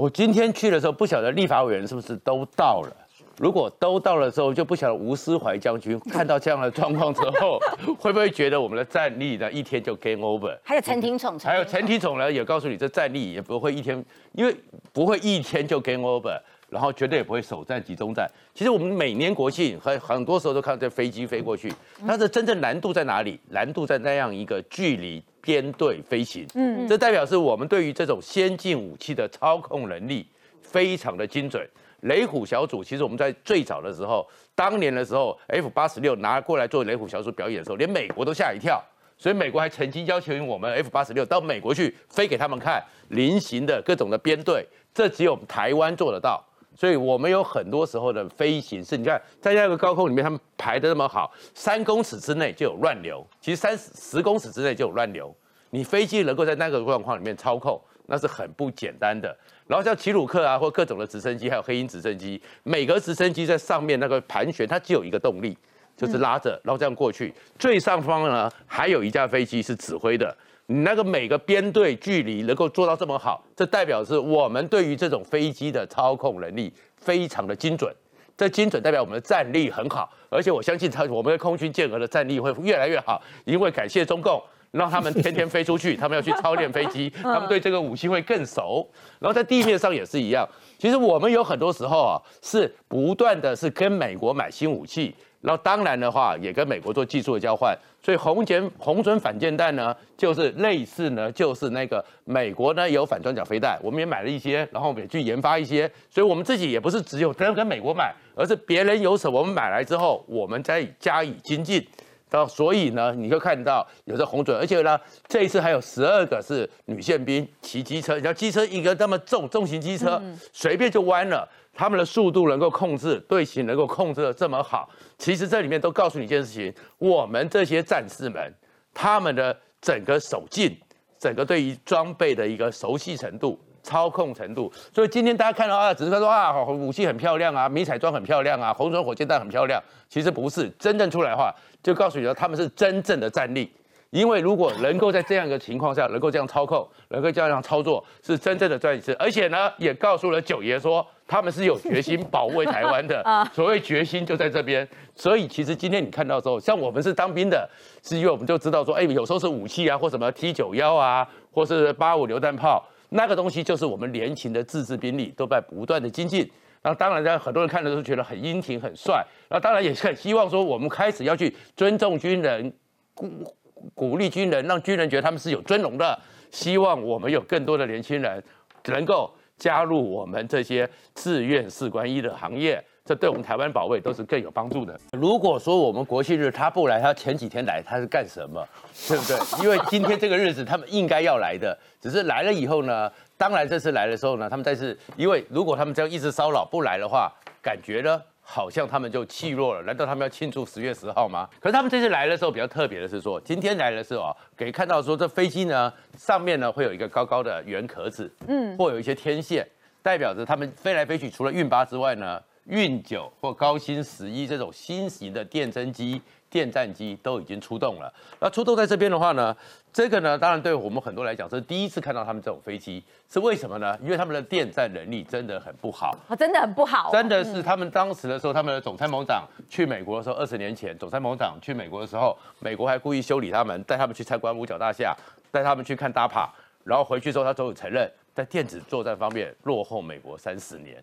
我今天去的时候，不晓得立法委员是不是都到了。如果都到了之后，就不晓得吴思怀将军看到这样的状况之后，会不会觉得我们的战力呢一天就 game over？还有陈廷宠，还有陈廷宠呢，也告诉你这战力也不会一天，因为不会一天就 game over，然后绝对也不会首战集中战。其实我们每年国庆很很多时候都看到这飞机飞过去，它的真正难度在哪里？难度在那样一个距离编队飞行，嗯，这代表是我们对于这种先进武器的操控能力非常的精准。雷虎小组其实我们在最早的时候，当年的时候，F 八十六拿过来做雷虎小组表演的时候，连美国都吓一跳，所以美国还曾经要求我们 F 八十六到美国去飞给他们看，菱形的各种的编队，这只有台湾做得到，所以我们有很多时候的飞行是，你看在那个高空里面，他们排的那么好，三公尺之内就有乱流，其实三十十公尺之内就有乱流，你飞机能够在那个状况里面操控，那是很不简单的。然后像奇鲁克啊，或各种的直升机，还有黑鹰直升机，每个直升机在上面那个盘旋，它只有一个动力，就是拉着，然后这样过去。最上方呢，还有一架飞机是指挥的。你那个每个编队距离能够做到这么好，这代表是我们对于这种飞机的操控能力非常的精准。这精准代表我们的战力很好，而且我相信它我们的空军舰额的战力会越来越好，因为感谢中共。让他们天天飞出去，他们要去操练飞机，他们对这个武器会更熟。然后在地面上也是一样。其实我们有很多时候啊，是不断的是跟美国买新武器，然后当然的话也跟美国做技术的交换。所以红箭红准反舰弹呢，就是类似呢，就是那个美国呢有反装甲飞弹，我们也买了一些，然后我们也去研发一些。所以我们自己也不是只有跟跟美国买，而是别人有什么我们买来之后，我们再加以精进。到所以呢，你就看到有这红准，而且呢，这一次还有十二个是女宪兵骑机车，你道机车一个那么重，重型机车随便就弯了，他们的速度能够控制，队形能够控制的这么好，其实这里面都告诉你一件事情：我们这些战士们，他们的整个手劲，整个对于装备的一个熟悉程度。操控程度，所以今天大家看到啊，只是说啊，武器很漂亮啊，迷彩装很漂亮啊，红唇火箭弹很漂亮，其实不是真正出来的话，就告诉你说他们是真正的战力。因为如果能够在这样一个情况下，能够这样操控，能够这样操作，是真正的战士。而且呢，也告诉了九爷说，他们是有决心保卫台湾的。所谓决心就在这边。所以其实今天你看到之后，像我们是当兵的，是因为我们就知道说，哎，有时候是武器啊，或什么 T 九幺啊，或是八五榴弹炮。那个东西就是我们年轻的自制兵力都在不断的精进，那当然，很多人看的都觉得很英挺、很帅，那当然也很希望说，我们开始要去尊重军人，鼓鼓励军人，让军人觉得他们是有尊荣的，希望我们有更多的年轻人能够加入我们这些志愿士官医的行业。这对我们台湾保卫都是更有帮助的。如果说我们国庆日他不来，他前几天来他是干什么？对不对？因为今天这个日子他们应该要来的，只是来了以后呢，当然这次来的时候呢，他们再次因为如果他们这样一直骚扰不来的话，感觉呢好像他们就气弱了。难道他们要庆祝十月十号吗？可是他们这次来的时候比较特别的是说，今天来的时候啊，可以看到说这飞机呢上面呢会有一个高高的圆壳子，嗯，或有一些天线，代表着他们飞来飞去，除了运八之外呢。运九或高新十一这种新型的电侦机、电战机都已经出动了。那出动在这边的话呢，这个呢，当然对我们很多来讲是第一次看到他们这种飞机，是为什么呢？因为他们的电战能力真的很不好，真的很不好。真的是他们当时的时候，他们的总参谋长去美国的时候，二十年前总参谋长去美国的时候，美国还故意修理他们，带他们去参观五角大厦，带他们去看 DAPA，然后回去之后他都有承认，在电子作战方面落后美国三十年。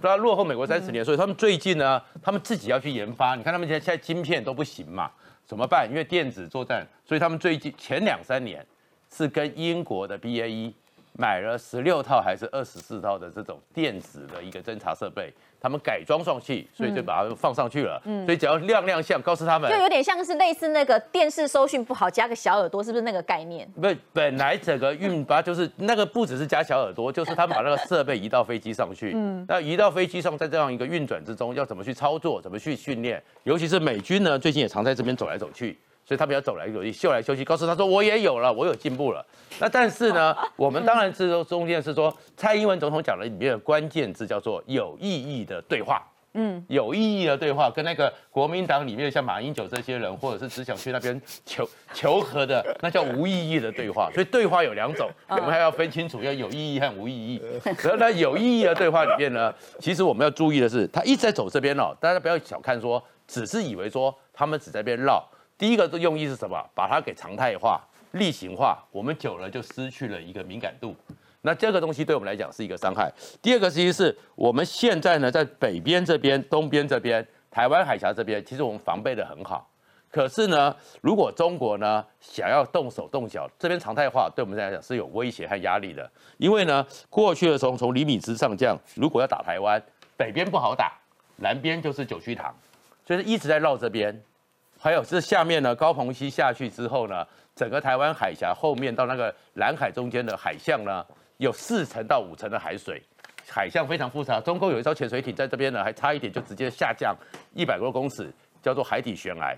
都要落后美国三十年，所以他们最近呢，他们自己要去研发。你看他们现在现在晶片都不行嘛，怎么办？因为电子作战，所以他们最近前两三年是跟英国的 BAE 买了十六套还是二十四套的这种电子的一个侦察设备。他们改装上去，所以就把它放上去了。嗯，所以只要亮亮相，告诉他们，就有点像是类似那个电视收讯不好，加个小耳朵，是不是那个概念？不，本来整个运八就是那个不只是加小耳朵，就是他们把那个设备移到飞机上去。嗯，那移到飞机上，在这样一个运转之中，要怎么去操作，怎么去训练？尤其是美军呢，最近也常在这边走来走去。所以他们要走来走去，秀来秀去，告诉他说我也有了，我有进步了。那但是呢，我们当然是说中间是说蔡英文总统讲的里面的关键字叫做有意义的对话。嗯，有意义的对话，跟那个国民党里面像马英九这些人，或者是只想去那边求求和的，那叫无意义的对话。所以对话有两种，我们还要分清楚，要有意义和无意义。然后呢，有意义的对话里面呢，其实我们要注意的是，他一直在走这边哦，大家不要小看说，只是以为说他们只在边绕。第一个的用意是什么？把它给常态化、例行化，我们久了就失去了一个敏感度。那这个东西对我们来讲是一个伤害。第二个其实是我们现在呢，在北边这边、东边这边、台湾海峡这边，其实我们防备的很好。可是呢，如果中国呢想要动手动脚，这边常态化对我们来讲是有威胁和压力的。因为呢，过去的时候从厘米之上降，如果要打台湾，北边不好打，南边就是九曲塘，所以一直在绕这边。还有是下面呢，高鹏溪下去之后呢，整个台湾海峡后面到那个蓝海中间的海象呢。有四层到五层的海水，海象非常复杂。中共有一艘潜水艇在这边呢，还差一点就直接下降一百多公尺，叫做海底悬崖。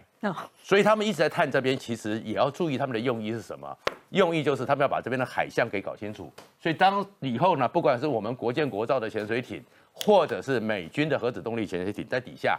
所以他们一直在探这边，其实也要注意他们的用意是什么？用意就是他们要把这边的海象给搞清楚。所以当以后呢，不管是我们国建国造的潜水艇，或者是美军的核子动力潜水艇在底下，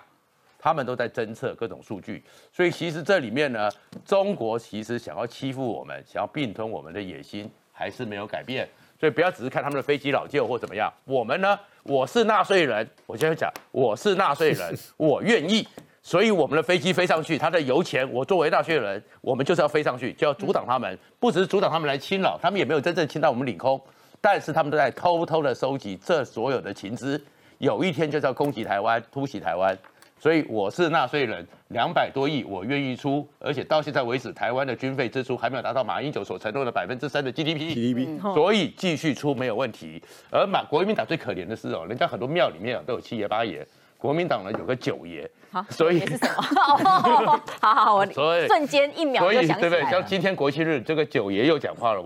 他们都在侦测各种数据。所以其实这里面呢，中国其实想要欺负我们，想要并吞我们的野心还是没有改变。所以不要只是看他们的飞机老旧或怎么样，我们呢？我是纳税人，我现在讲我是纳税人，我愿意，所以我们的飞机飞上去，它的油钱，我作为纳税人，我们就是要飞上去，就要阻挡他们，不只是阻挡他们来侵扰，他们也没有真正侵到我们领空，但是他们都在偷偷的收集这所有的情资，有一天就是要攻击台湾，突袭台湾。所以我是纳税人，两百多亿我愿意出，而且到现在为止，台湾的军费支出还没有达到马英九所承诺的百分之三的 GDP。GDP，所以继续出没有问题。而马国民党最可怜的是哦，人家很多庙里面都有七爷八爷，国民党呢有个九爷。好，所以是什么？好好，我 瞬间一秒就想起来对不对？像今天国庆日，这个九爷又讲话了，我。